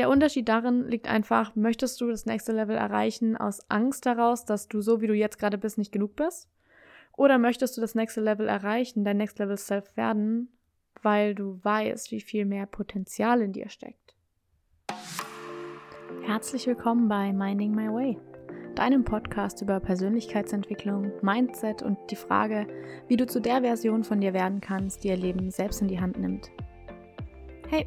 der Unterschied darin liegt einfach, möchtest du das nächste Level erreichen aus Angst daraus, dass du so wie du jetzt gerade bist nicht genug bist? Oder möchtest du das nächste Level erreichen, dein Next Level Self werden, weil du weißt, wie viel mehr Potenzial in dir steckt? Herzlich willkommen bei Minding My Way, deinem Podcast über Persönlichkeitsentwicklung, Mindset und die Frage, wie du zu der Version von dir werden kannst, die ihr Leben selbst in die Hand nimmt. Hey,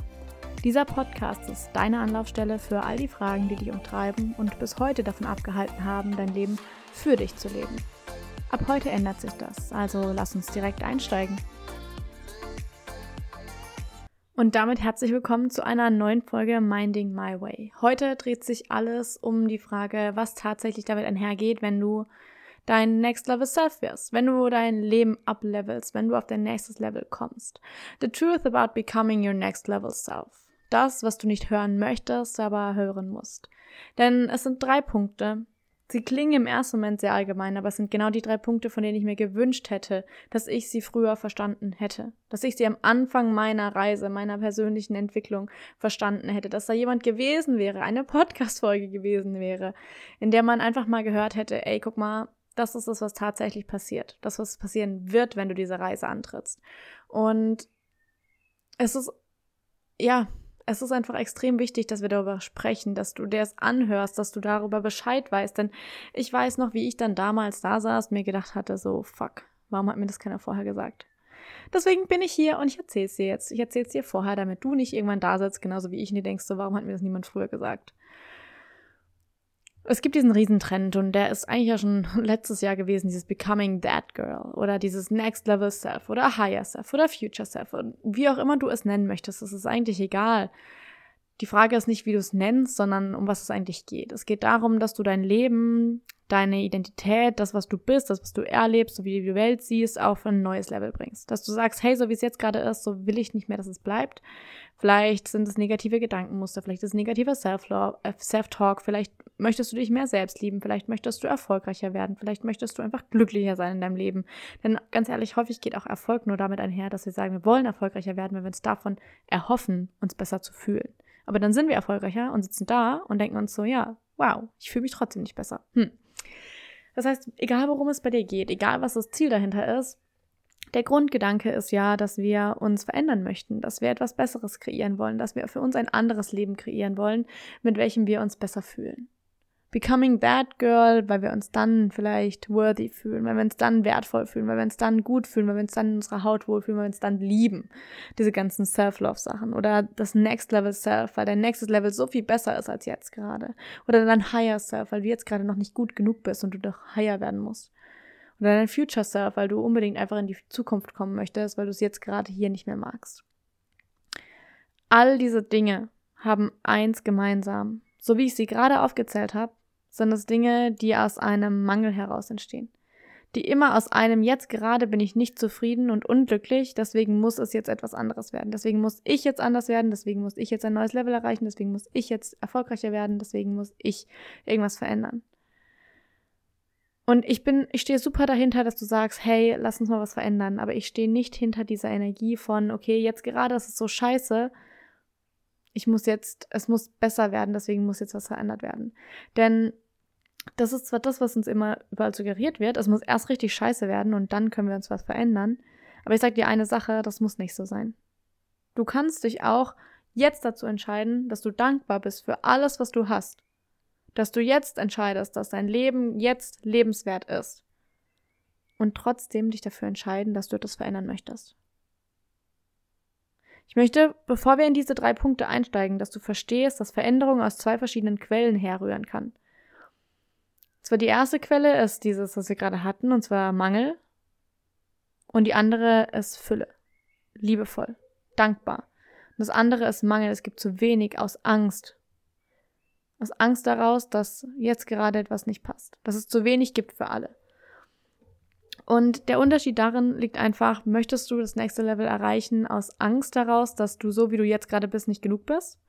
Dieser Podcast ist deine Anlaufstelle für all die Fragen, die dich umtreiben und bis heute davon abgehalten haben, dein Leben für dich zu leben. Ab heute ändert sich das, also lass uns direkt einsteigen. Und damit herzlich willkommen zu einer neuen Folge Minding My Way. Heute dreht sich alles um die Frage, was tatsächlich damit einhergeht, wenn du dein Next Level Self wirst, wenn du dein Leben uplevelst, wenn du auf dein nächstes Level kommst. The truth about becoming your next level self das, was du nicht hören möchtest, aber hören musst. Denn es sind drei Punkte. Sie klingen im ersten Moment sehr allgemein, aber es sind genau die drei Punkte, von denen ich mir gewünscht hätte, dass ich sie früher verstanden hätte. Dass ich sie am Anfang meiner Reise, meiner persönlichen Entwicklung verstanden hätte. Dass da jemand gewesen wäre, eine Podcast-Folge gewesen wäre, in der man einfach mal gehört hätte, ey, guck mal, das ist es, was tatsächlich passiert. Das, was passieren wird, wenn du diese Reise antrittst. Und es ist, ja, es ist einfach extrem wichtig, dass wir darüber sprechen, dass du dir es anhörst, dass du darüber Bescheid weißt. Denn ich weiß noch, wie ich dann damals da saß, mir gedacht hatte, so, fuck, warum hat mir das keiner vorher gesagt? Deswegen bin ich hier und ich erzähle es dir jetzt. Ich erzähle es dir vorher, damit du nicht irgendwann da sitzt, genauso wie ich, und dir denkst, so, warum hat mir das niemand früher gesagt? Es gibt diesen Riesentrend und der ist eigentlich ja schon letztes Jahr gewesen, dieses Becoming That Girl oder dieses Next Level Self oder Higher Self oder Future Self und wie auch immer du es nennen möchtest, es ist eigentlich egal. Die Frage ist nicht, wie du es nennst, sondern um was es eigentlich geht. Es geht darum, dass du dein Leben, deine Identität, das, was du bist, das, was du erlebst, so wie du die Welt siehst, auf ein neues Level bringst. Dass du sagst, hey, so wie es jetzt gerade ist, so will ich nicht mehr, dass es bleibt. Vielleicht sind es negative Gedankenmuster, vielleicht ist es negativer äh, Self-Talk, vielleicht möchtest du dich mehr selbst lieben, vielleicht möchtest du erfolgreicher werden, vielleicht möchtest du einfach glücklicher sein in deinem Leben. Denn ganz ehrlich, häufig geht auch Erfolg nur damit einher, dass wir sagen, wir wollen erfolgreicher werden, wenn wir uns davon erhoffen, uns besser zu fühlen. Aber dann sind wir erfolgreicher und sitzen da und denken uns so, ja, wow, ich fühle mich trotzdem nicht besser. Hm. Das heißt, egal worum es bei dir geht, egal was das Ziel dahinter ist, der Grundgedanke ist ja, dass wir uns verändern möchten, dass wir etwas Besseres kreieren wollen, dass wir für uns ein anderes Leben kreieren wollen, mit welchem wir uns besser fühlen. Becoming that girl, weil wir uns dann vielleicht worthy fühlen, weil wir uns dann wertvoll fühlen, weil wir uns dann gut fühlen, weil wir uns dann in unserer Haut wohlfühlen, weil wir uns dann lieben. Diese ganzen Self-Love-Sachen. Oder das Next Level Self, weil dein nächstes Level so viel besser ist als jetzt gerade. Oder dein Higher Self, weil du jetzt gerade noch nicht gut genug bist und du doch higher werden musst. Oder dein Future Self, weil du unbedingt einfach in die Zukunft kommen möchtest, weil du es jetzt gerade hier nicht mehr magst. All diese Dinge haben eins gemeinsam. So wie ich sie gerade aufgezählt habe, sind es Dinge, die aus einem Mangel heraus entstehen. Die immer aus einem jetzt gerade bin ich nicht zufrieden und unglücklich, deswegen muss es jetzt etwas anderes werden. Deswegen muss ich jetzt anders werden, deswegen muss ich jetzt ein neues Level erreichen, deswegen muss ich jetzt erfolgreicher werden, deswegen muss ich irgendwas verändern. Und ich bin, ich stehe super dahinter, dass du sagst, hey, lass uns mal was verändern. Aber ich stehe nicht hinter dieser Energie von, okay, jetzt gerade ist es so scheiße. Ich muss jetzt, es muss besser werden, deswegen muss jetzt was verändert werden. Denn das ist zwar das, was uns immer überall suggeriert wird, es muss erst richtig scheiße werden und dann können wir uns was verändern. Aber ich sag dir eine Sache, das muss nicht so sein. Du kannst dich auch jetzt dazu entscheiden, dass du dankbar bist für alles, was du hast dass du jetzt entscheidest, dass dein Leben jetzt lebenswert ist und trotzdem dich dafür entscheiden, dass du etwas verändern möchtest. Ich möchte, bevor wir in diese drei Punkte einsteigen, dass du verstehst, dass Veränderung aus zwei verschiedenen Quellen herrühren kann. Zwar die erste Quelle ist dieses, was wir gerade hatten, und zwar Mangel. Und die andere ist Fülle. Liebevoll. Dankbar. Und das andere ist Mangel. Es gibt zu wenig aus Angst Aus Angst daraus, dass jetzt gerade etwas nicht passt, dass es zu wenig gibt für alle. Und der Unterschied darin liegt einfach, möchtest du das nächste Level erreichen aus Angst daraus, dass du so wie du jetzt gerade bist nicht genug bist?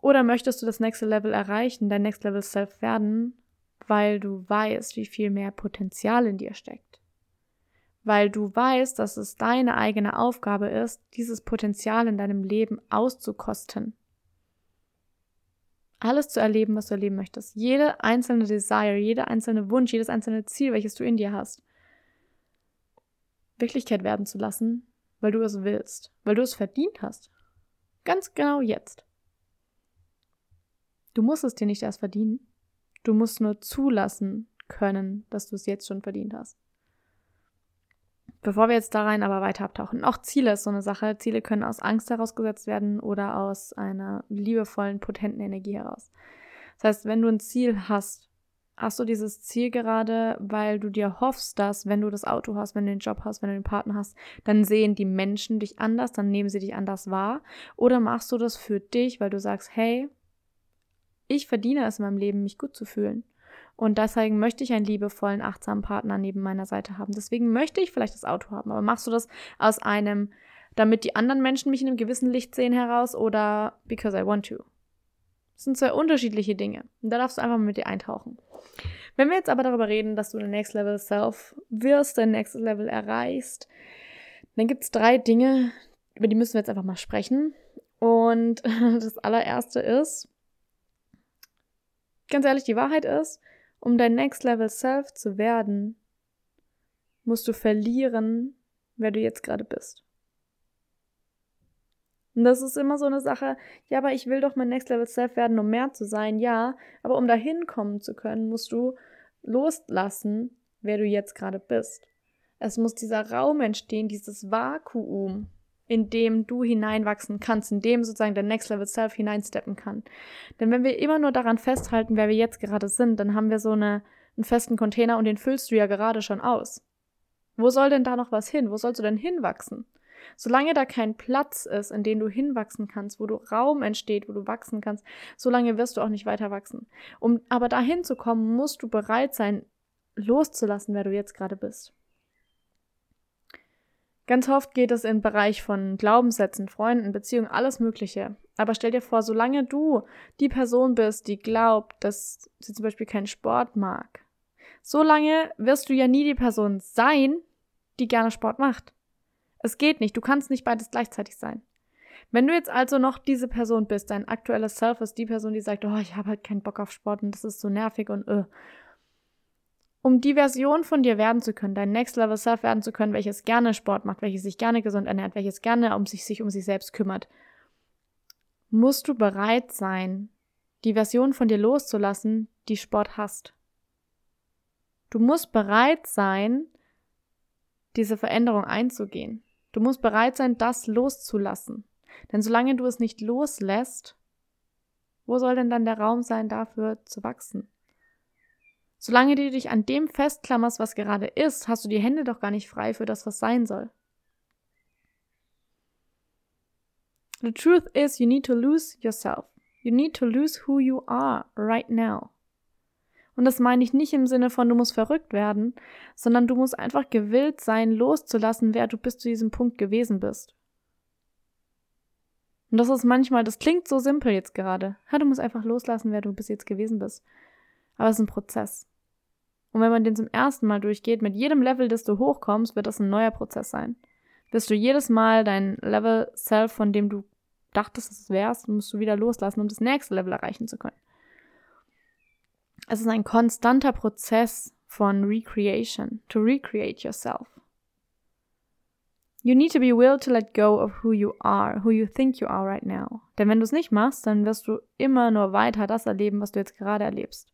Oder möchtest du das nächste Level erreichen, dein Next Level Self werden, weil du weißt, wie viel mehr Potenzial in dir steckt? Weil du weißt, dass es deine eigene Aufgabe ist, dieses Potenzial in deinem Leben auszukosten. Alles zu erleben, was du erleben möchtest. Jede einzelne Desire, jeder einzelne Wunsch, jedes einzelne Ziel, welches du in dir hast. Wirklichkeit werden zu lassen, weil du es willst, weil du es verdient hast. Ganz genau jetzt. Du musst es dir nicht erst verdienen. Du musst nur zulassen können, dass du es jetzt schon verdient hast. Bevor wir jetzt da rein aber weiter abtauchen, auch Ziele ist so eine Sache. Ziele können aus Angst herausgesetzt werden oder aus einer liebevollen, potenten Energie heraus. Das heißt, wenn du ein Ziel hast, hast du dieses Ziel gerade, weil du dir hoffst, dass wenn du das Auto hast, wenn du den Job hast, wenn du den Partner hast, dann sehen die Menschen dich anders, dann nehmen sie dich anders wahr? Oder machst du das für dich, weil du sagst, hey, ich verdiene es in meinem Leben, mich gut zu fühlen. Und deswegen möchte ich einen liebevollen, achtsamen Partner neben meiner Seite haben. Deswegen möchte ich vielleicht das Auto haben. Aber machst du das aus einem, damit die anderen Menschen mich in einem gewissen Licht sehen heraus oder because I want to? Das sind zwei unterschiedliche Dinge. Und da darfst du einfach mal mit dir eintauchen. Wenn wir jetzt aber darüber reden, dass du ein Next Level Self wirst, dein Next Level erreichst, dann gibt es drei Dinge, über die müssen wir jetzt einfach mal sprechen. Und das allererste ist, ganz ehrlich, die Wahrheit ist, um dein Next Level Self zu werden, musst du verlieren, wer du jetzt gerade bist. Und das ist immer so eine Sache, ja, aber ich will doch mein Next Level Self werden, um mehr zu sein, ja, aber um dahin kommen zu können, musst du loslassen, wer du jetzt gerade bist. Es muss dieser Raum entstehen, dieses Vakuum, in dem du hineinwachsen kannst, in dem sozusagen der Next Level Self hineinsteppen kann. Denn wenn wir immer nur daran festhalten, wer wir jetzt gerade sind, dann haben wir so eine, einen festen Container und den füllst du ja gerade schon aus. Wo soll denn da noch was hin? Wo sollst du denn hinwachsen? Solange da kein Platz ist, in den du hinwachsen kannst, wo du Raum entsteht, wo du wachsen kannst, solange wirst du auch nicht weiter wachsen. Um aber dahin zu kommen, musst du bereit sein, loszulassen, wer du jetzt gerade bist. Ganz oft geht es im Bereich von Glaubenssätzen, Freunden, Beziehungen, alles Mögliche. Aber stell dir vor, solange du die Person bist, die glaubt, dass sie zum Beispiel keinen Sport mag, solange wirst du ja nie die Person sein, die gerne Sport macht. Es geht nicht. Du kannst nicht beides gleichzeitig sein. Wenn du jetzt also noch diese Person bist, dein aktuelles Self ist die Person, die sagt, oh, ich habe halt keinen Bock auf Sport und das ist so nervig und äh. Um die Version von dir werden zu können, dein Next Level Self werden zu können, welches gerne Sport macht, welches sich gerne gesund ernährt, welches gerne um sich, sich um sich selbst kümmert, musst du bereit sein, die Version von dir loszulassen, die Sport hasst. Du musst bereit sein, diese Veränderung einzugehen. Du musst bereit sein, das loszulassen. Denn solange du es nicht loslässt, wo soll denn dann der Raum sein, dafür zu wachsen? Solange du dich an dem festklammerst, was gerade ist, hast du die Hände doch gar nicht frei für das, was sein soll. The truth is, you need to lose yourself. You need to lose who you are right now. Und das meine ich nicht im Sinne von, du musst verrückt werden, sondern du musst einfach gewillt sein, loszulassen, wer du bis zu diesem Punkt gewesen bist. Und das ist manchmal, das klingt so simpel jetzt gerade. Ja, du musst einfach loslassen, wer du bis jetzt gewesen bist. Aber es ist ein Prozess. Und wenn man den zum ersten Mal durchgeht, mit jedem Level, das du hochkommst, wird das ein neuer Prozess sein. Wirst du jedes Mal dein Level Self, von dem du dachtest, es wärst, musst du wieder loslassen, um das nächste Level erreichen zu können. Es ist ein konstanter Prozess von Recreation, to recreate yourself. You need to be willing to let go of who you are, who you think you are right now. Denn wenn du es nicht machst, dann wirst du immer nur weiter das erleben, was du jetzt gerade erlebst.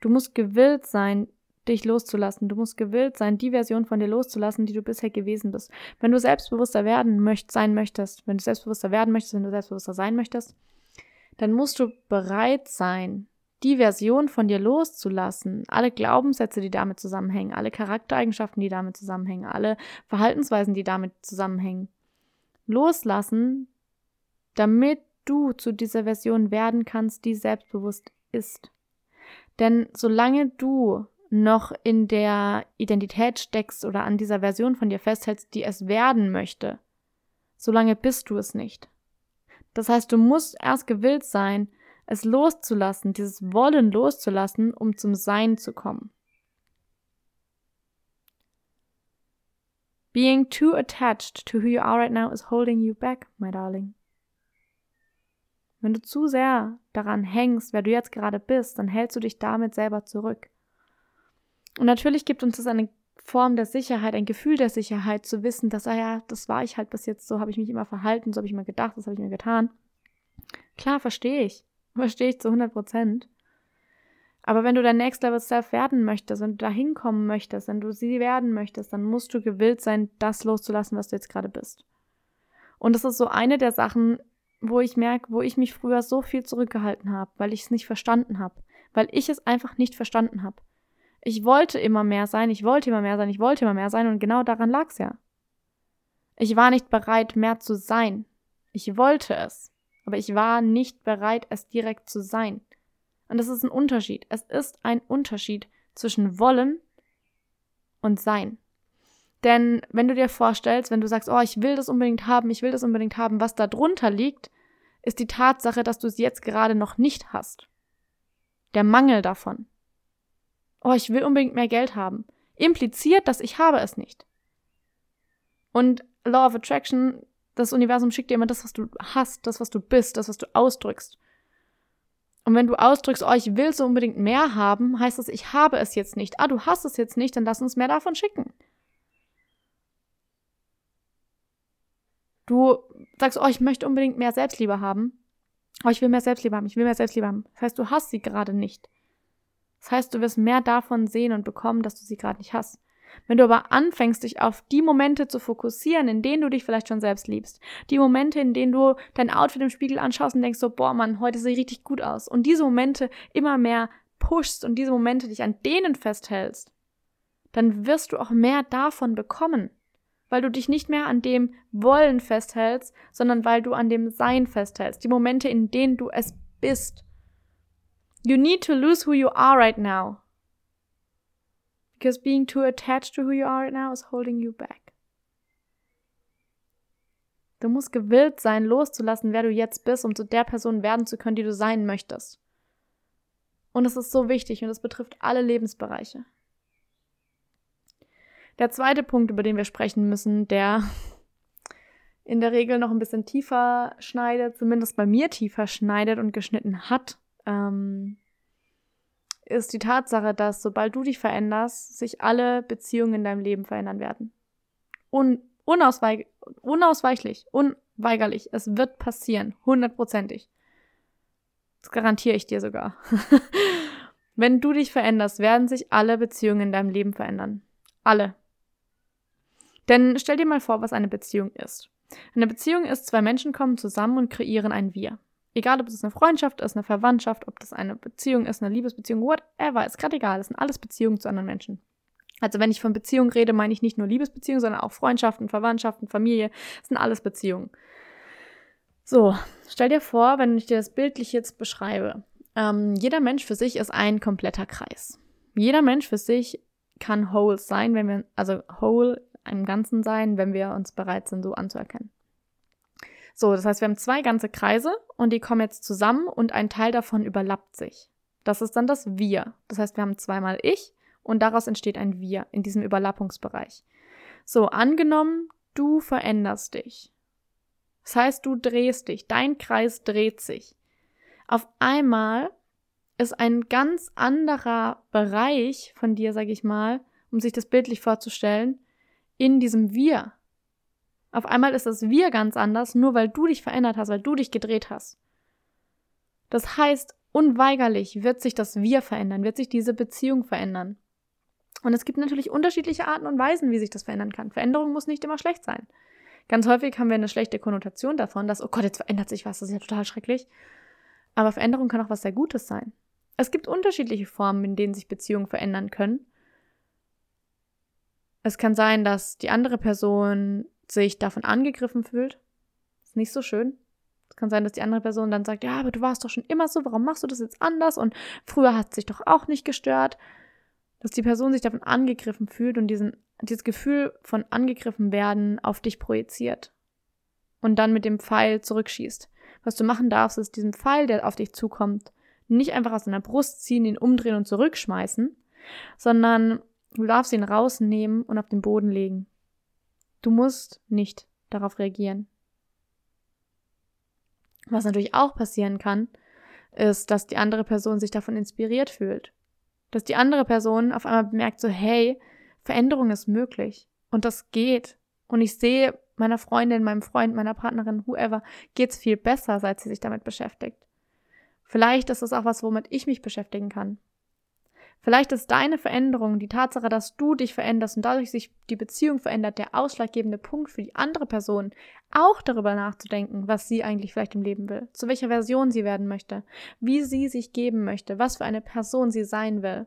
Du musst gewillt sein, dich loszulassen. Du musst gewillt sein, die Version von dir loszulassen, die du bisher gewesen bist. Wenn du selbstbewusster werden möcht, sein möchtest, wenn du selbstbewusster werden möchtest, wenn du selbstbewusster sein möchtest, dann musst du bereit sein, die Version von dir loszulassen, alle Glaubenssätze, die damit zusammenhängen, alle Charaktereigenschaften, die damit zusammenhängen, alle Verhaltensweisen, die damit zusammenhängen, loslassen, damit du zu dieser Version werden kannst, die selbstbewusst ist. Denn solange du noch in der Identität steckst oder an dieser Version von dir festhältst, die es werden möchte, solange bist du es nicht. Das heißt, du musst erst gewillt sein, es loszulassen, dieses Wollen loszulassen, um zum Sein zu kommen. Being too attached to who you are right now is holding you back, my darling. Wenn du zu sehr daran hängst, wer du jetzt gerade bist, dann hältst du dich damit selber zurück. Und natürlich gibt uns das eine Form der Sicherheit, ein Gefühl der Sicherheit, zu wissen, dass, ah ja, das war ich halt bis jetzt, so habe ich mich immer verhalten, so habe ich mir gedacht, das habe ich mir getan. Klar, verstehe ich. Verstehe ich zu 100 Prozent. Aber wenn du dein Next Level Self werden möchtest, wenn du da hinkommen möchtest, wenn du sie werden möchtest, dann musst du gewillt sein, das loszulassen, was du jetzt gerade bist. Und das ist so eine der Sachen, wo ich merke, wo ich mich früher so viel zurückgehalten habe, weil ich es nicht verstanden habe, weil ich es einfach nicht verstanden habe. Ich wollte immer mehr sein, ich wollte immer mehr sein, ich wollte immer mehr sein und genau daran lag es ja. Ich war nicht bereit, mehr zu sein. Ich wollte es, aber ich war nicht bereit, es direkt zu sein. Und das ist ein Unterschied. Es ist ein Unterschied zwischen wollen und sein. Denn wenn du dir vorstellst, wenn du sagst, oh, ich will das unbedingt haben, ich will das unbedingt haben, was da drunter liegt, ist die Tatsache, dass du es jetzt gerade noch nicht hast. Der Mangel davon oh, ich will unbedingt mehr Geld haben, impliziert, dass ich habe es nicht. Und Law of Attraction, das Universum schickt dir immer das, was du hast, das, was du bist, das, was du ausdrückst. Und wenn du ausdrückst, oh, ich will so unbedingt mehr haben, heißt das, ich habe es jetzt nicht. Ah, du hast es jetzt nicht, dann lass uns mehr davon schicken. Du sagst, oh, ich möchte unbedingt mehr Selbstliebe haben. Oh, ich will mehr Selbstliebe haben, ich will mehr Selbstliebe haben. Das heißt, du hast sie gerade nicht. Das heißt, du wirst mehr davon sehen und bekommen, dass du sie gerade nicht hast. Wenn du aber anfängst, dich auf die Momente zu fokussieren, in denen du dich vielleicht schon selbst liebst, die Momente, in denen du dein Outfit im Spiegel anschaust und denkst so, boah, Mann, heute sehe ich richtig gut aus, und diese Momente immer mehr pushst und diese Momente dich an denen festhältst, dann wirst du auch mehr davon bekommen, weil du dich nicht mehr an dem Wollen festhältst, sondern weil du an dem Sein festhältst, die Momente, in denen du es bist. You need to lose who you are right now. Because being too attached to who you are right now is holding you back. Du musst gewillt sein, loszulassen, wer du jetzt bist, um zu der Person werden zu können, die du sein möchtest. Und es ist so wichtig und es betrifft alle Lebensbereiche. Der zweite Punkt, über den wir sprechen müssen, der in der Regel noch ein bisschen tiefer schneidet, zumindest bei mir tiefer schneidet und geschnitten hat, ähm, ist die Tatsache, dass sobald du dich veränderst, sich alle Beziehungen in deinem Leben verändern werden. Un unausweich unausweichlich, unweigerlich. Es wird passieren, hundertprozentig. Das garantiere ich dir sogar. Wenn du dich veränderst, werden sich alle Beziehungen in deinem Leben verändern. Alle. Denn stell dir mal vor, was eine Beziehung ist. Eine Beziehung ist, zwei Menschen kommen zusammen und kreieren ein Wir. Egal, ob es eine Freundschaft ist, eine Verwandtschaft, ob das eine Beziehung ist, eine Liebesbeziehung, whatever, ist gerade egal. Das sind alles Beziehungen zu anderen Menschen. Also wenn ich von Beziehung rede, meine ich nicht nur Liebesbeziehungen, sondern auch Freundschaften, Verwandtschaften, Familie. Das sind alles Beziehungen. So, stell dir vor, wenn ich dir das bildlich jetzt beschreibe. Ähm, jeder Mensch für sich ist ein kompletter Kreis. Jeder Mensch für sich kann whole sein, wenn wir, also whole im Ganzen sein, wenn wir uns bereit sind, so anzuerkennen. So, das heißt, wir haben zwei ganze Kreise und die kommen jetzt zusammen und ein Teil davon überlappt sich. Das ist dann das Wir. Das heißt, wir haben zweimal Ich und daraus entsteht ein Wir in diesem Überlappungsbereich. So, angenommen, du veränderst dich. Das heißt, du drehst dich, dein Kreis dreht sich. Auf einmal ist ein ganz anderer Bereich von dir, sag ich mal, um sich das bildlich vorzustellen, in diesem Wir. Auf einmal ist das Wir ganz anders, nur weil du dich verändert hast, weil du dich gedreht hast. Das heißt, unweigerlich wird sich das Wir verändern, wird sich diese Beziehung verändern. Und es gibt natürlich unterschiedliche Arten und Weisen, wie sich das verändern kann. Veränderung muss nicht immer schlecht sein. Ganz häufig haben wir eine schlechte Konnotation davon, dass, oh Gott, jetzt verändert sich was, das ist ja total schrecklich. Aber Veränderung kann auch was sehr Gutes sein. Es gibt unterschiedliche Formen, in denen sich Beziehungen verändern können. Es kann sein, dass die andere Person sich davon angegriffen fühlt. Ist nicht so schön. kann sein, dass die andere Person dann sagt, ja, aber du warst doch schon immer so, warum machst du das jetzt anders? Und früher hat es sich doch auch nicht gestört. Dass die Person sich davon angegriffen fühlt und diesen, dieses Gefühl von angegriffen werden auf dich projiziert. Und dann mit dem Pfeil zurückschießt. Was du machen darfst, ist diesen Pfeil, der auf dich zukommt, nicht einfach aus deiner Brust ziehen, ihn umdrehen und zurückschmeißen, sondern du darfst ihn rausnehmen und auf den Boden legen. Du musst nicht darauf reagieren. Was natürlich auch passieren kann, ist, dass die andere Person sich davon inspiriert fühlt. Dass die andere Person auf einmal bemerkt, so, hey, Veränderung ist möglich und das geht. Und ich sehe meiner Freundin, meinem Freund, meiner Partnerin, whoever, geht's viel besser, seit sie sich damit beschäftigt. Vielleicht ist es auch was, womit ich mich beschäftigen kann. Vielleicht ist deine Veränderung, die Tatsache, dass du dich veränderst und dadurch sich die Beziehung verändert, der ausschlaggebende Punkt für die andere Person, auch darüber nachzudenken, was sie eigentlich vielleicht im Leben will, zu welcher Version sie werden möchte, wie sie sich geben möchte, was für eine Person sie sein will.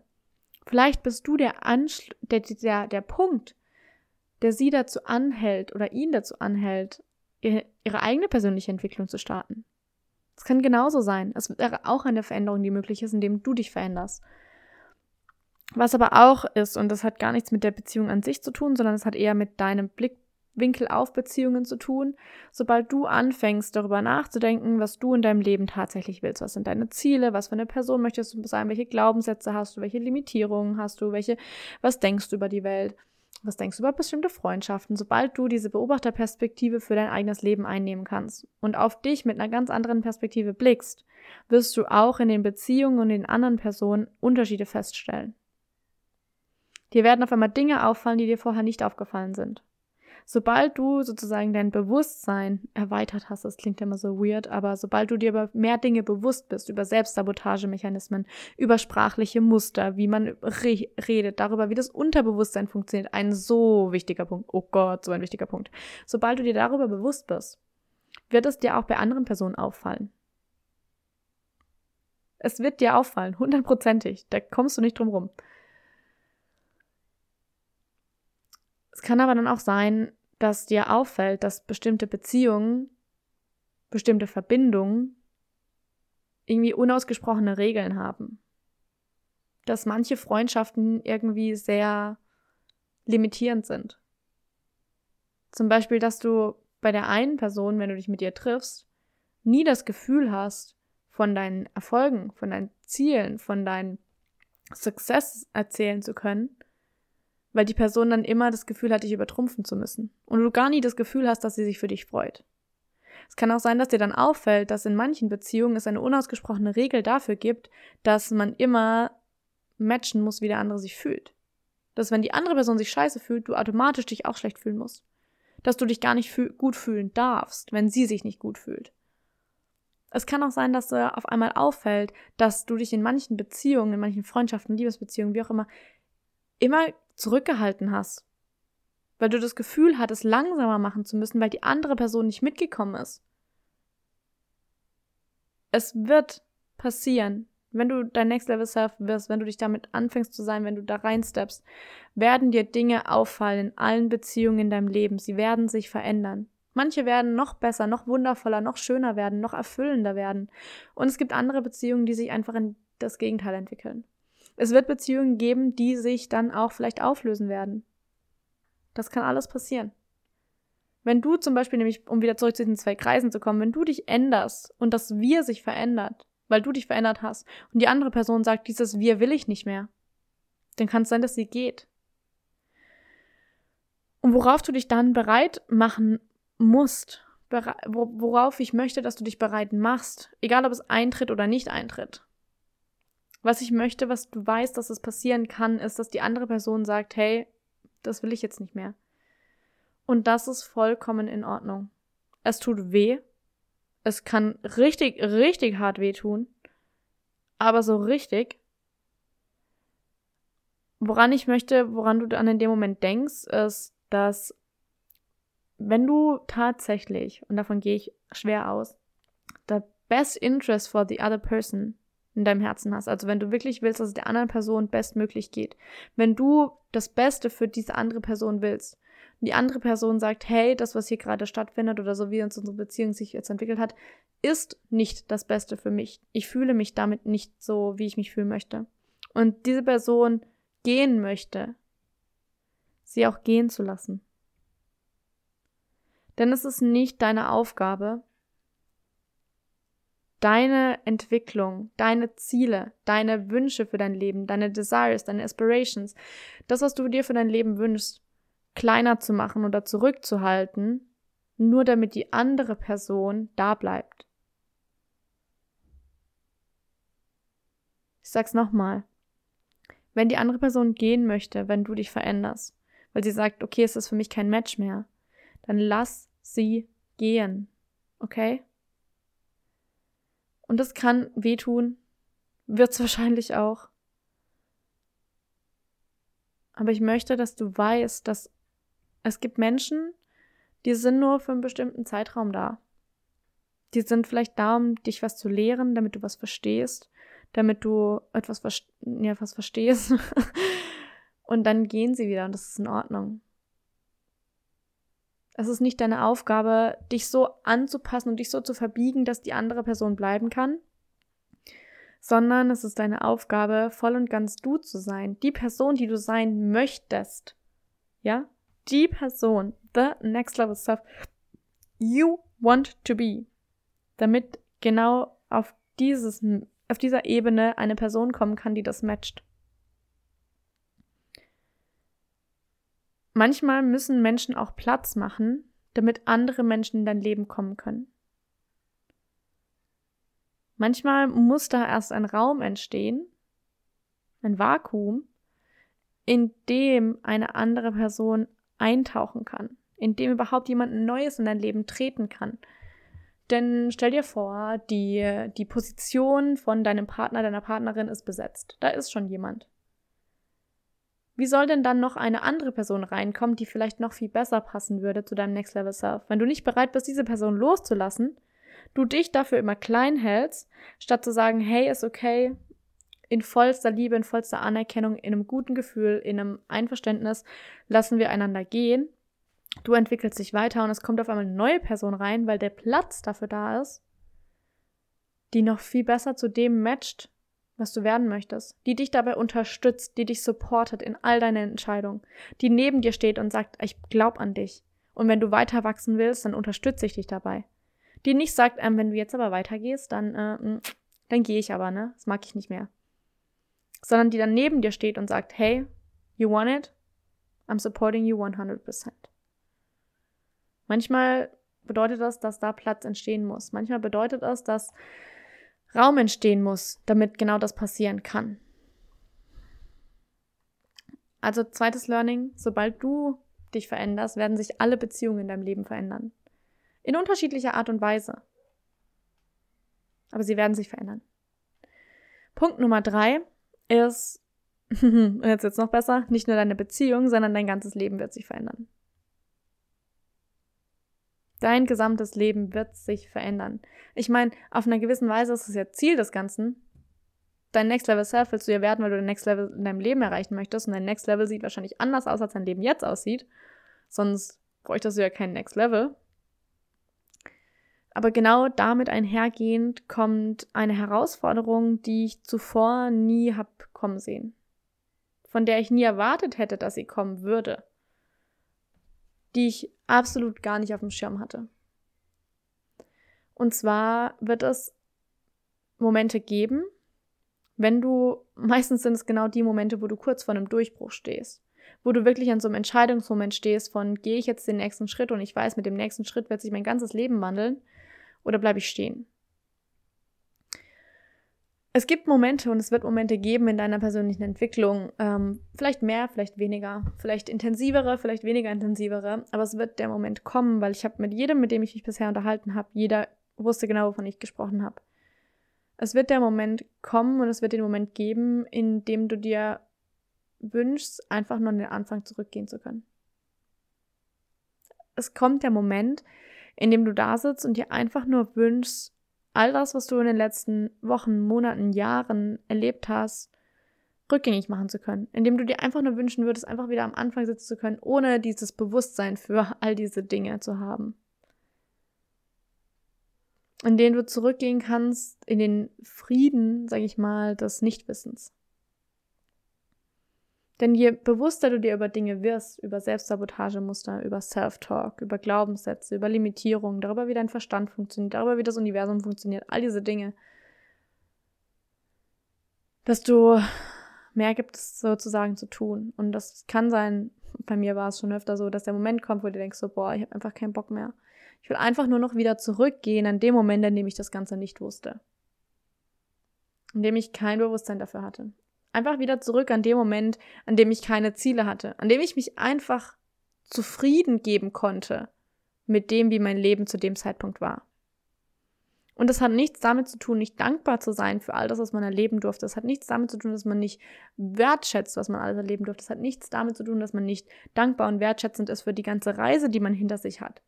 Vielleicht bist du der, Anschl der, der, der Punkt, der sie dazu anhält oder ihn dazu anhält, ihre eigene persönliche Entwicklung zu starten. Es kann genauso sein. Es wäre auch eine Veränderung, die möglich ist, indem du dich veränderst. Was aber auch ist, und das hat gar nichts mit der Beziehung an sich zu tun, sondern es hat eher mit deinem Blickwinkel auf Beziehungen zu tun, sobald du anfängst, darüber nachzudenken, was du in deinem Leben tatsächlich willst. Was sind deine Ziele? Was für eine Person möchtest du sein? Welche Glaubenssätze hast du? Welche Limitierungen hast du? Welche, was denkst du über die Welt? Was denkst du über bestimmte Freundschaften? Sobald du diese Beobachterperspektive für dein eigenes Leben einnehmen kannst und auf dich mit einer ganz anderen Perspektive blickst, wirst du auch in den Beziehungen und den anderen Personen Unterschiede feststellen. Dir werden auf einmal Dinge auffallen, die dir vorher nicht aufgefallen sind. Sobald du sozusagen dein Bewusstsein erweitert hast, das klingt immer so weird, aber sobald du dir über mehr Dinge bewusst bist, über Selbstsabotagemechanismen, über sprachliche Muster, wie man re redet, darüber, wie das Unterbewusstsein funktioniert, ein so wichtiger Punkt. Oh Gott, so ein wichtiger Punkt. Sobald du dir darüber bewusst bist, wird es dir auch bei anderen Personen auffallen. Es wird dir auffallen, hundertprozentig. Da kommst du nicht drum rum. Es kann aber dann auch sein, dass dir auffällt, dass bestimmte Beziehungen, bestimmte Verbindungen irgendwie unausgesprochene Regeln haben. Dass manche Freundschaften irgendwie sehr limitierend sind. Zum Beispiel, dass du bei der einen Person, wenn du dich mit ihr triffst, nie das Gefühl hast, von deinen Erfolgen, von deinen Zielen, von deinen Success erzählen zu können, weil die Person dann immer das Gefühl hat, dich übertrumpfen zu müssen. Und du gar nie das Gefühl hast, dass sie sich für dich freut. Es kann auch sein, dass dir dann auffällt, dass in manchen Beziehungen es eine unausgesprochene Regel dafür gibt, dass man immer matchen muss, wie der andere sich fühlt. Dass wenn die andere Person sich scheiße fühlt, du automatisch dich auch schlecht fühlen musst. Dass du dich gar nicht fühl gut fühlen darfst, wenn sie sich nicht gut fühlt. Es kann auch sein, dass dir auf einmal auffällt, dass du dich in manchen Beziehungen, in manchen Freundschaften, Liebesbeziehungen, wie auch immer, immer zurückgehalten hast. Weil du das Gefühl hattest, langsamer machen zu müssen, weil die andere Person nicht mitgekommen ist. Es wird passieren, wenn du dein Next Level Self wirst, wenn du dich damit anfängst zu sein, wenn du da reinsteppst, werden dir Dinge auffallen in allen Beziehungen in deinem Leben. Sie werden sich verändern. Manche werden noch besser, noch wundervoller, noch schöner werden, noch erfüllender werden. Und es gibt andere Beziehungen, die sich einfach in das Gegenteil entwickeln. Es wird Beziehungen geben, die sich dann auch vielleicht auflösen werden. Das kann alles passieren. Wenn du zum Beispiel nämlich, um wieder zurück zu diesen zwei Kreisen zu kommen, wenn du dich änderst und das Wir sich verändert, weil du dich verändert hast und die andere Person sagt, dieses Wir will ich nicht mehr, dann kann es sein, dass sie geht. Und worauf du dich dann bereit machen musst, worauf ich möchte, dass du dich bereit machst, egal ob es eintritt oder nicht eintritt, was ich möchte, was du weißt, dass es passieren kann, ist, dass die andere Person sagt, hey, das will ich jetzt nicht mehr. Und das ist vollkommen in Ordnung. Es tut weh. Es kann richtig, richtig hart wehtun. Aber so richtig. Woran ich möchte, woran du dann in dem Moment denkst, ist, dass wenn du tatsächlich, und davon gehe ich schwer aus, the best interest for the other person in deinem Herzen hast. Also wenn du wirklich willst, dass es der anderen Person bestmöglich geht. Wenn du das Beste für diese andere Person willst, Die andere Person sagt, hey, das, was hier gerade stattfindet oder so wie uns unsere Beziehung sich jetzt entwickelt hat, ist nicht das Beste für mich. Ich fühle mich damit nicht so, wie ich mich fühlen möchte. Und diese Person gehen möchte, sie auch gehen zu lassen. Denn es ist nicht deine Aufgabe, deine Entwicklung, deine Ziele, deine Wünsche für dein Leben, deine Desires, deine Aspirations, das, was du dir für dein Leben wünschst, kleiner zu machen oder zurückzuhalten, nur damit die andere Person da bleibt. Ich sag's nochmal. Wenn die andere Person gehen möchte, wenn du dich veränderst, weil sie sagt, okay, es ist für mich kein Match mehr, dann lass sie gehen. Okay? Und das kann wehtun, wird's wahrscheinlich auch. Aber ich möchte, dass du weißt, dass es gibt Menschen, die sind nur für einen bestimmten Zeitraum da. Die sind vielleicht da, um dich was zu lehren, damit du was verstehst, damit du etwas ja, was verstehst. und dann gehen sie wieder und das ist in Ordnung. Es ist nicht deine Aufgabe, dich so anzupassen und dich so zu verbiegen, dass die andere Person bleiben kann, sondern es ist deine Aufgabe, voll und ganz du zu sein, die Person, die du sein möchtest. Ja? Die Person, the next level self you want to be, damit genau auf dieses auf dieser Ebene eine Person kommen kann, die das matcht. Manchmal müssen Menschen auch Platz machen, damit andere Menschen in dein Leben kommen können. Manchmal muss da erst ein Raum entstehen, ein Vakuum, in dem eine andere Person eintauchen kann, in dem überhaupt jemand Neues in dein Leben treten kann. Denn stell dir vor, die, die Position von deinem Partner, deiner Partnerin ist besetzt. Da ist schon jemand. Wie soll denn dann noch eine andere Person reinkommen, die vielleicht noch viel besser passen würde zu deinem Next Level Self? Wenn du nicht bereit bist, diese Person loszulassen, du dich dafür immer klein hältst, statt zu sagen, hey, ist okay, in vollster Liebe, in vollster Anerkennung, in einem guten Gefühl, in einem Einverständnis lassen wir einander gehen. Du entwickelst dich weiter und es kommt auf einmal eine neue Person rein, weil der Platz dafür da ist, die noch viel besser zu dem matcht, was du werden möchtest, die dich dabei unterstützt, die dich supportet in all deinen Entscheidungen, die neben dir steht und sagt, ich glaub an dich. Und wenn du weiter wachsen willst, dann unterstütze ich dich dabei. Die nicht sagt, ähm, wenn du jetzt aber weitergehst, dann, äh, mm, dann gehe ich aber, ne? Das mag ich nicht mehr. Sondern die dann neben dir steht und sagt, hey, you want it? I'm supporting you 100%. Manchmal bedeutet das, dass da Platz entstehen muss. Manchmal bedeutet das, dass Raum entstehen muss, damit genau das passieren kann. Also zweites Learning, sobald du dich veränderst, werden sich alle Beziehungen in deinem Leben verändern. In unterschiedlicher Art und Weise. Aber sie werden sich verändern. Punkt Nummer drei ist, jetzt wird's noch besser, nicht nur deine Beziehung, sondern dein ganzes Leben wird sich verändern. Dein gesamtes Leben wird sich verändern. Ich meine, auf einer gewissen Weise ist es ja Ziel des Ganzen. Dein Next Level Self willst du ja werden, weil du dein Next Level in deinem Leben erreichen möchtest. Und dein Next Level sieht wahrscheinlich anders aus, als dein Leben jetzt aussieht. Sonst bräuchtest du ja kein Next Level. Aber genau damit einhergehend kommt eine Herausforderung, die ich zuvor nie hab kommen sehen. Von der ich nie erwartet hätte, dass sie kommen würde die ich absolut gar nicht auf dem Schirm hatte. Und zwar wird es Momente geben, wenn du, meistens sind es genau die Momente, wo du kurz vor einem Durchbruch stehst, wo du wirklich an so einem Entscheidungsmoment stehst von, gehe ich jetzt den nächsten Schritt und ich weiß, mit dem nächsten Schritt wird sich mein ganzes Leben wandeln oder bleibe ich stehen. Es gibt Momente und es wird Momente geben in deiner persönlichen Entwicklung, ähm, vielleicht mehr, vielleicht weniger, vielleicht intensivere, vielleicht weniger intensivere, aber es wird der Moment kommen, weil ich habe mit jedem, mit dem ich mich bisher unterhalten habe, jeder wusste genau, wovon ich gesprochen habe. Es wird der Moment kommen und es wird den Moment geben, in dem du dir wünschst, einfach nur an den Anfang zurückgehen zu können. Es kommt der Moment, in dem du da sitzt und dir einfach nur wünschst, all das, was du in den letzten Wochen, Monaten, Jahren erlebt hast, rückgängig machen zu können, indem du dir einfach nur wünschen würdest, einfach wieder am Anfang sitzen zu können, ohne dieses Bewusstsein für all diese Dinge zu haben. In denen du zurückgehen kannst in den Frieden, sag ich mal, des Nichtwissens. Denn je bewusster du dir über Dinge wirst, über Selbstsabotagemuster, über Self-Talk, über Glaubenssätze, über Limitierungen, darüber, wie dein Verstand funktioniert, darüber, wie das Universum funktioniert, all diese Dinge, desto mehr gibt es sozusagen zu tun. Und das kann sein, bei mir war es schon öfter so, dass der Moment kommt, wo du denkst so, boah, ich habe einfach keinen Bock mehr. Ich will einfach nur noch wieder zurückgehen an dem Moment, in dem ich das Ganze nicht wusste. In dem ich kein Bewusstsein dafür hatte. Einfach wieder zurück an dem Moment, an dem ich keine Ziele hatte, an dem ich mich einfach zufrieden geben konnte mit dem, wie mein Leben zu dem Zeitpunkt war. Und das hat nichts damit zu tun, nicht dankbar zu sein für all das, was man erleben durfte. Das hat nichts damit zu tun, dass man nicht wertschätzt, was man alles erleben durfte. Das hat nichts damit zu tun, dass man nicht dankbar und wertschätzend ist für die ganze Reise, die man hinter sich hat.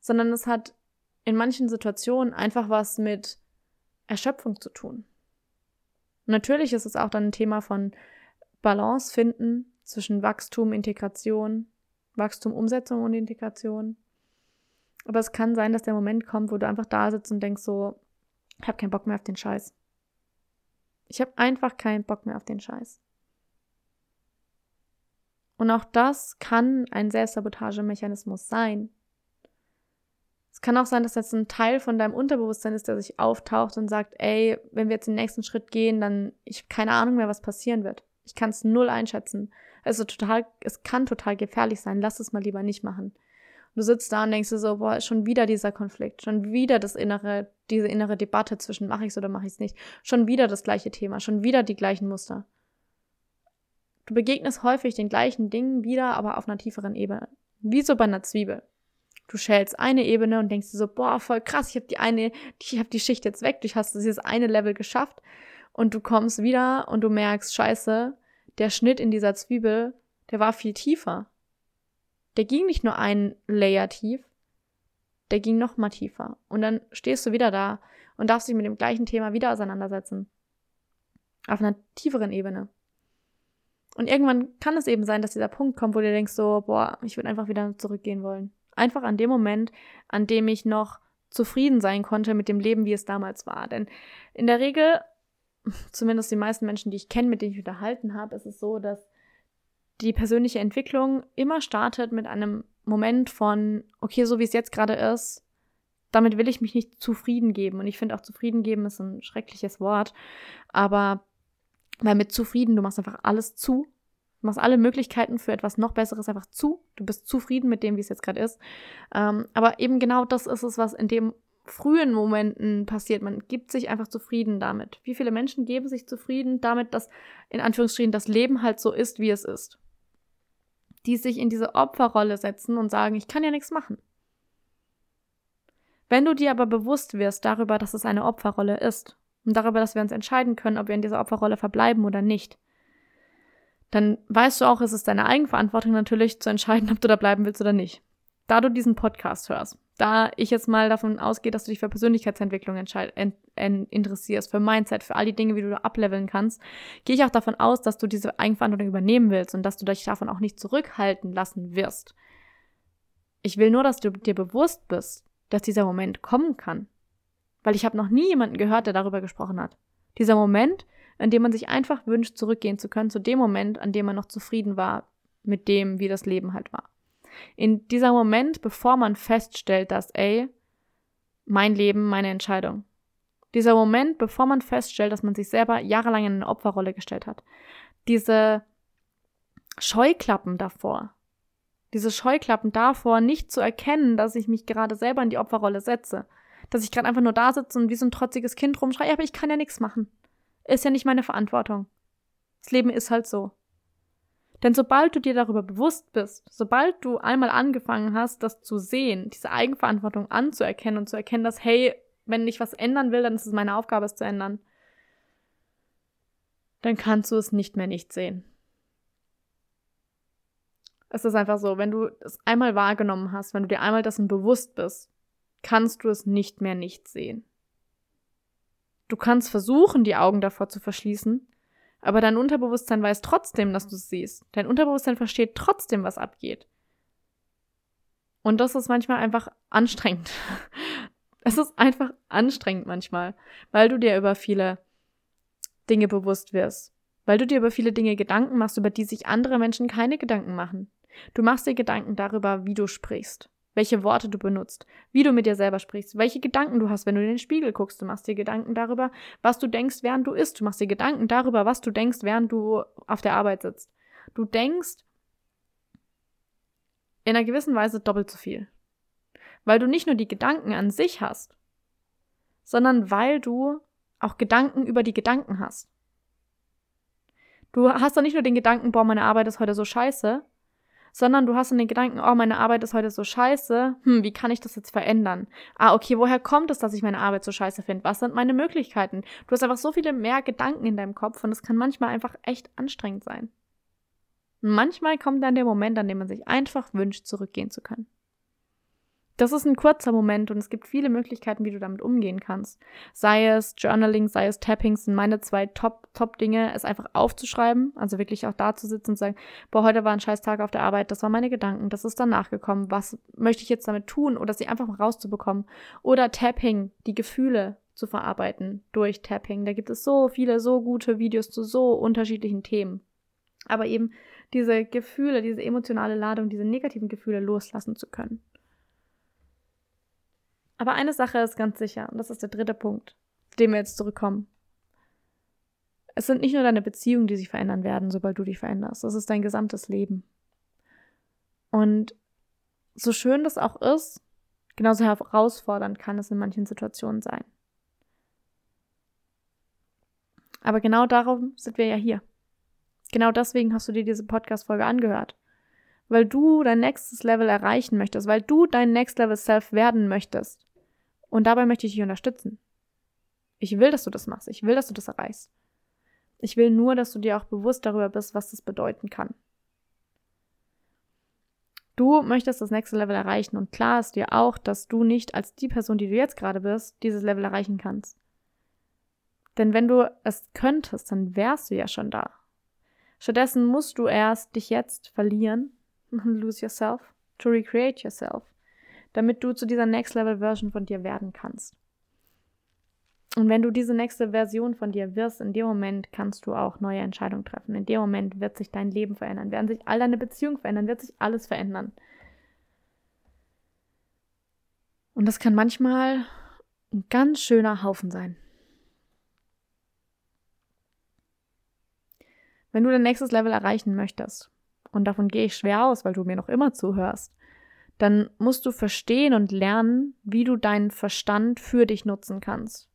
Sondern es hat in manchen Situationen einfach was mit Erschöpfung zu tun. Und natürlich ist es auch dann ein Thema von Balance finden zwischen Wachstum, Integration, Wachstum, Umsetzung und Integration. Aber es kann sein, dass der Moment kommt, wo du einfach da sitzt und denkst so, ich habe keinen Bock mehr auf den Scheiß. Ich habe einfach keinen Bock mehr auf den Scheiß. Und auch das kann ein Selbstsabotagemechanismus sein. Es kann auch sein, dass das ein Teil von deinem Unterbewusstsein ist, der sich auftaucht und sagt, ey, wenn wir jetzt den nächsten Schritt gehen, dann ich keine Ahnung mehr, was passieren wird. Ich kann es null einschätzen. Also total, es kann total gefährlich sein. Lass es mal lieber nicht machen. du sitzt da und denkst dir so, boah, schon wieder dieser Konflikt, schon wieder das innere, diese innere Debatte zwischen mache ich es oder mache ich es nicht, schon wieder das gleiche Thema, schon wieder die gleichen Muster. Du begegnest häufig den gleichen Dingen wieder, aber auf einer tieferen Ebene. Wie so bei einer Zwiebel. Du schälst eine Ebene und denkst dir so, boah, voll krass, ich habe die eine, ich habe die Schicht jetzt weg, du hast dieses eine Level geschafft und du kommst wieder und du merkst, scheiße, der Schnitt in dieser Zwiebel, der war viel tiefer. Der ging nicht nur ein Layer tief, der ging noch mal tiefer. Und dann stehst du wieder da und darfst dich mit dem gleichen Thema wieder auseinandersetzen. Auf einer tieferen Ebene. Und irgendwann kann es eben sein, dass dieser Punkt kommt, wo du denkst so, boah, ich würde einfach wieder zurückgehen wollen. Einfach an dem Moment, an dem ich noch zufrieden sein konnte mit dem Leben, wie es damals war. Denn in der Regel, zumindest die meisten Menschen, die ich kenne, mit denen ich unterhalten habe, ist es so, dass die persönliche Entwicklung immer startet mit einem Moment von, okay, so wie es jetzt gerade ist, damit will ich mich nicht zufrieden geben. Und ich finde auch zufrieden geben ist ein schreckliches Wort. Aber weil mit zufrieden, du machst einfach alles zu Du machst alle Möglichkeiten für etwas noch Besseres einfach zu. Du bist zufrieden mit dem, wie es jetzt gerade ist. Ähm, aber eben genau das ist es, was in dem frühen Momenten passiert. Man gibt sich einfach zufrieden damit. Wie viele Menschen geben sich zufrieden damit, dass in Anführungsstrichen das Leben halt so ist, wie es ist? Die sich in diese Opferrolle setzen und sagen, ich kann ja nichts machen. Wenn du dir aber bewusst wirst darüber, dass es eine Opferrolle ist und darüber, dass wir uns entscheiden können, ob wir in dieser Opferrolle verbleiben oder nicht, dann weißt du auch, es ist deine Eigenverantwortung natürlich zu entscheiden, ob du da bleiben willst oder nicht. Da du diesen Podcast hörst, da ich jetzt mal davon ausgehe, dass du dich für Persönlichkeitsentwicklung interessierst, für Mindset, für all die Dinge, wie du da ableveln kannst, gehe ich auch davon aus, dass du diese Eigenverantwortung übernehmen willst und dass du dich davon auch nicht zurückhalten lassen wirst. Ich will nur, dass du dir bewusst bist, dass dieser Moment kommen kann. Weil ich habe noch nie jemanden gehört, der darüber gesprochen hat. Dieser Moment, in dem man sich einfach wünscht, zurückgehen zu können, zu dem Moment, an dem man noch zufrieden war mit dem, wie das Leben halt war. In dieser Moment, bevor man feststellt, dass, ey, mein Leben, meine Entscheidung. Dieser Moment, bevor man feststellt, dass man sich selber jahrelang in eine Opferrolle gestellt hat. Diese Scheuklappen davor. Diese Scheuklappen davor, nicht zu erkennen, dass ich mich gerade selber in die Opferrolle setze. Dass ich gerade einfach nur da sitze und wie so ein trotziges Kind rumschreie, aber ich kann ja nichts machen. Ist ja nicht meine Verantwortung. Das Leben ist halt so. Denn sobald du dir darüber bewusst bist, sobald du einmal angefangen hast, das zu sehen, diese Eigenverantwortung anzuerkennen und zu erkennen, dass, hey, wenn ich was ändern will, dann ist es meine Aufgabe, es zu ändern, dann kannst du es nicht mehr nicht sehen. Es ist einfach so, wenn du es einmal wahrgenommen hast, wenn du dir einmal dessen bewusst bist, kannst du es nicht mehr nicht sehen. Du kannst versuchen, die Augen davor zu verschließen, Aber dein Unterbewusstsein weiß trotzdem, dass du es siehst. Dein Unterbewusstsein versteht trotzdem, was abgeht. Und das ist manchmal einfach anstrengend. Es ist einfach anstrengend manchmal, weil du dir über viele Dinge bewusst wirst. Weil du dir über viele Dinge Gedanken machst, über die sich andere Menschen keine Gedanken machen. Du machst dir Gedanken darüber, wie du sprichst welche Worte du benutzt, wie du mit dir selber sprichst, welche Gedanken du hast, wenn du in den Spiegel guckst. Du machst dir Gedanken darüber, was du denkst, während du isst. Du machst dir Gedanken darüber, was du denkst, während du auf der Arbeit sitzt. Du denkst in einer gewissen Weise doppelt so viel. Weil du nicht nur die Gedanken an sich hast, sondern weil du auch Gedanken über die Gedanken hast. Du hast doch nicht nur den Gedanken, boah, meine Arbeit ist heute so scheiße, sondern du hast in den Gedanken, oh, meine Arbeit ist heute so scheiße, hm, wie kann ich das jetzt verändern? Ah, okay, woher kommt es, dass ich meine Arbeit so scheiße finde? Was sind meine Möglichkeiten? Du hast einfach so viele mehr Gedanken in deinem Kopf und es kann manchmal einfach echt anstrengend sein. Manchmal kommt dann der Moment, an dem man sich einfach wünscht, zurückgehen zu können. Das ist ein kurzer Moment und es gibt viele Möglichkeiten, wie du damit umgehen kannst. Sei es Journaling, sei es Tapping, sind meine zwei Top, Top Dinge, es einfach aufzuschreiben, also wirklich auch da zu sitzen und sagen, boah, heute war ein scheiß Tag auf der Arbeit, das waren meine Gedanken, das ist danach gekommen, was möchte ich jetzt damit tun oder sie einfach mal rauszubekommen. Oder Tapping, die Gefühle zu verarbeiten durch Tapping. Da gibt es so viele, so gute Videos zu so unterschiedlichen Themen. Aber eben diese Gefühle, diese emotionale Ladung, diese negativen Gefühle loslassen zu können. Aber eine Sache ist ganz sicher, und das ist der dritte Punkt, zu dem wir jetzt zurückkommen. Es sind nicht nur deine Beziehungen, die sich verändern werden, sobald du dich veränderst. Das ist dein gesamtes Leben. Und so schön das auch ist, genauso herausfordernd kann es in manchen Situationen sein. Aber genau darum sind wir ja hier. Genau deswegen hast du dir diese Podcast-Folge angehört weil du dein nächstes Level erreichen möchtest, weil du dein Next Level Self werden möchtest. Und dabei möchte ich dich unterstützen. Ich will, dass du das machst. Ich will, dass du das erreichst. Ich will nur, dass du dir auch bewusst darüber bist, was das bedeuten kann. Du möchtest das nächste Level erreichen und klar ist dir auch, dass du nicht als die Person, die du jetzt gerade bist, dieses Level erreichen kannst. Denn wenn du es könntest, dann wärst du ja schon da. Stattdessen musst du erst dich jetzt verlieren lose yourself, to recreate yourself, damit du zu dieser Next Level Version von dir werden kannst. Und wenn du diese nächste Version von dir wirst, in dem Moment kannst du auch neue Entscheidungen treffen. In dem Moment wird sich dein Leben verändern, werden sich all deine Beziehungen verändern, wird sich alles verändern. Und das kann manchmal ein ganz schöner Haufen sein. Wenn du dein nächstes Level erreichen möchtest, und davon gehe ich schwer aus, weil du mir noch immer zuhörst, dann musst du verstehen und lernen, wie du deinen Verstand für dich nutzen kannst,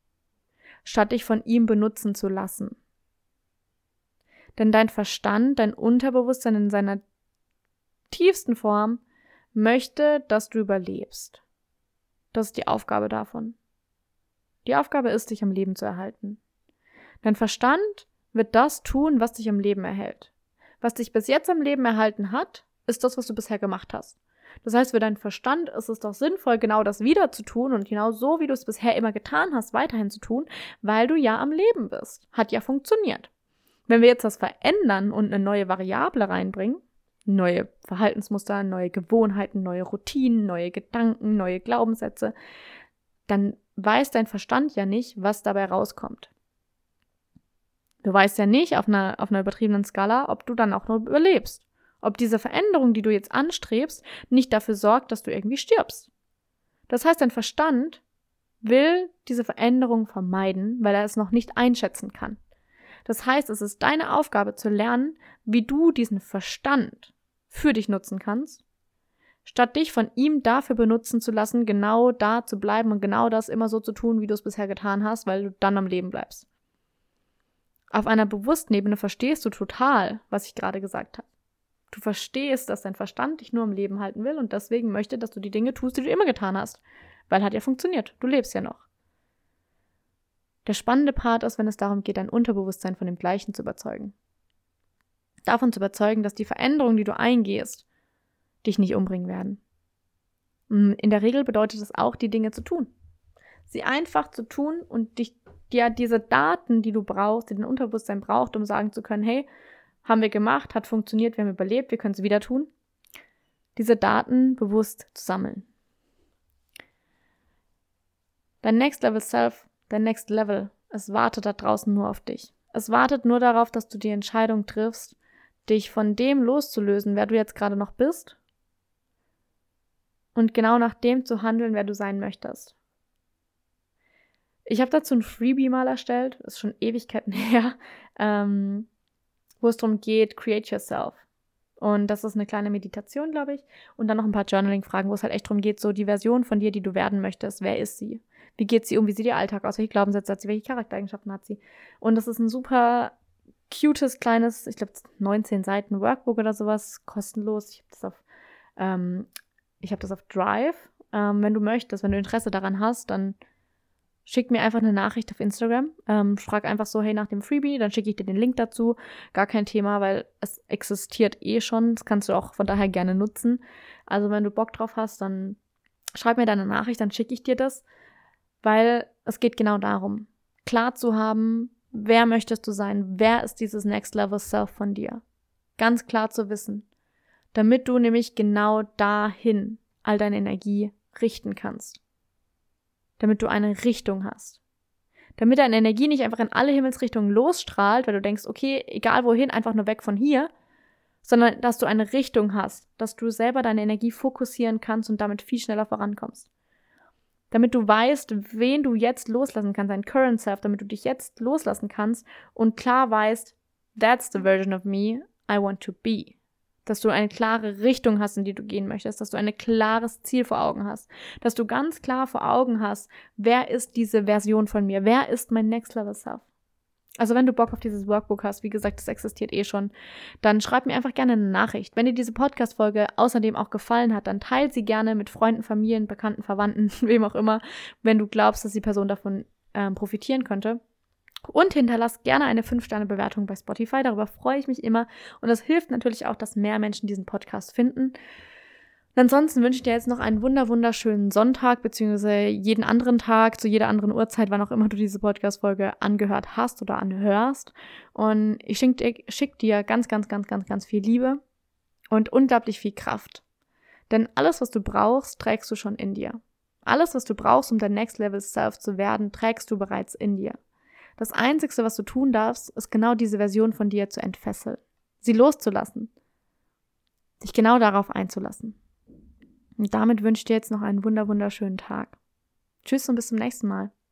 statt dich von ihm benutzen zu lassen. Denn dein Verstand, dein Unterbewusstsein in seiner tiefsten Form möchte, dass du überlebst. Das ist die Aufgabe davon. Die Aufgabe ist, dich am Leben zu erhalten. Dein Verstand wird das tun, was dich am Leben erhält. Was dich bis jetzt am Leben erhalten hat, ist das, was du bisher gemacht hast. Das heißt, für deinen Verstand ist es doch sinnvoll, genau das wieder zu tun und genau so, wie du es bisher immer getan hast, weiterhin zu tun, weil du ja am Leben bist. Hat ja funktioniert. Wenn wir jetzt das verändern und eine neue Variable reinbringen, neue Verhaltensmuster, neue Gewohnheiten, neue Routinen, neue Gedanken, neue Glaubenssätze, dann weiß dein Verstand ja nicht, was dabei rauskommt. Du weißt ja nicht auf einer, auf einer übertriebenen Skala, ob du dann auch noch überlebst. Ob diese Veränderung, die du jetzt anstrebst, nicht dafür sorgt, dass du irgendwie stirbst. Das heißt, dein Verstand will diese Veränderung vermeiden, weil er es noch nicht einschätzen kann. Das heißt, es ist deine Aufgabe zu lernen, wie du diesen Verstand für dich nutzen kannst, statt dich von ihm dafür benutzen zu lassen, genau da zu bleiben und genau das immer so zu tun, wie du es bisher getan hast, weil du dann am Leben bleibst. Auf einer bewussten Ebene verstehst du total, was ich gerade gesagt habe. Du verstehst, dass dein Verstand dich nur im Leben halten will und deswegen möchte, dass du die Dinge tust, die du immer getan hast. Weil hat ja funktioniert. Du lebst ja noch. Der spannende Part ist, wenn es darum geht, dein Unterbewusstsein von dem Gleichen zu überzeugen. Davon zu überzeugen, dass die Veränderungen, die du eingehst, dich nicht umbringen werden. In der Regel bedeutet es auch, die Dinge zu tun. Sie einfach zu tun und dich dir diese Daten, die du brauchst, die dein Unterbewusstsein braucht, um sagen zu können, hey, haben wir gemacht, hat funktioniert, wir haben überlebt, wir können es wieder tun, diese Daten bewusst zu sammeln. Dein Next Level Self, dein Next Level, es wartet da draußen nur auf dich. Es wartet nur darauf, dass du die Entscheidung triffst, dich von dem loszulösen, wer du jetzt gerade noch bist und genau nach dem zu handeln, wer du sein möchtest. Ich habe dazu ein Freebie mal erstellt, ist schon Ewigkeiten her, ähm, wo es darum geht, create yourself. Und das ist eine kleine Meditation, glaube ich. Und dann noch ein paar Journaling-Fragen, wo es halt echt darum geht, so die Version von dir, die du werden möchtest, wer ist sie? Wie geht sie um? Wie sieht ihr Alltag aus? Welche Glaubenssätze hat sie? Welche Charaktereigenschaften hat sie? Und das ist ein super cutes, kleines, ich glaube 19 Seiten Workbook oder sowas, kostenlos. Ich habe das auf, ähm, ich das auf Drive. Ähm, wenn du möchtest, wenn du Interesse daran hast, dann schick mir einfach eine Nachricht auf Instagram. Ähm, frag einfach so, hey, nach dem Freebie, dann schicke ich dir den Link dazu. Gar kein Thema, weil es existiert eh schon. Das kannst du auch von daher gerne nutzen. Also wenn du Bock drauf hast, dann schreib mir deine Nachricht, dann schicke ich dir das. Weil es geht genau darum, klar zu haben, wer möchtest du sein, wer ist dieses Next Level Self von dir. Ganz klar zu wissen. Damit du nämlich genau dahin all deine Energie richten kannst damit du eine Richtung hast. Damit deine Energie nicht einfach in alle Himmelsrichtungen losstrahlt, weil du denkst, okay, egal wohin, einfach nur weg von hier, sondern dass du eine Richtung hast, dass du selber deine Energie fokussieren kannst und damit viel schneller vorankommst. Damit du weißt, wen du jetzt loslassen kannst, dein Current Self, damit du dich jetzt loslassen kannst und klar weißt, that's the version of me I want to be dass du eine klare Richtung hast, in die du gehen möchtest, dass du ein klares Ziel vor Augen hast, dass du ganz klar vor Augen hast, wer ist diese Version von mir, wer ist mein Next Level Self. Also wenn du Bock auf dieses Workbook hast, wie gesagt, das existiert eh schon, dann schreib mir einfach gerne eine Nachricht. Wenn dir diese Podcast-Folge außerdem auch gefallen hat, dann teile sie gerne mit Freunden, Familien, Bekannten, Verwandten, wem auch immer, wenn du glaubst, dass die Person davon ähm, profitieren könnte. Und hinterlass gerne eine 5-Sterne-Bewertung bei Spotify. Darüber freue ich mich immer. Und das hilft natürlich auch, dass mehr Menschen diesen Podcast finden. Und ansonsten wünsche ich dir jetzt noch einen wunder wunderschönen Sonntag, beziehungsweise jeden anderen Tag, zu jeder anderen Uhrzeit, wann auch immer du diese Podcast-Folge angehört hast oder anhörst. Und ich schicke dir, schick dir ganz, ganz, ganz, ganz, ganz viel Liebe und unglaublich viel Kraft. Denn alles, was du brauchst, trägst du schon in dir. Alles, was du brauchst, um dein Next Level Self zu werden, trägst du bereits in dir. Das Einzige, was du tun darfst, ist genau diese Version von dir zu entfesseln, sie loszulassen, dich genau darauf einzulassen. Und damit wünsche ich dir jetzt noch einen wunder wunderschönen Tag. Tschüss und bis zum nächsten Mal.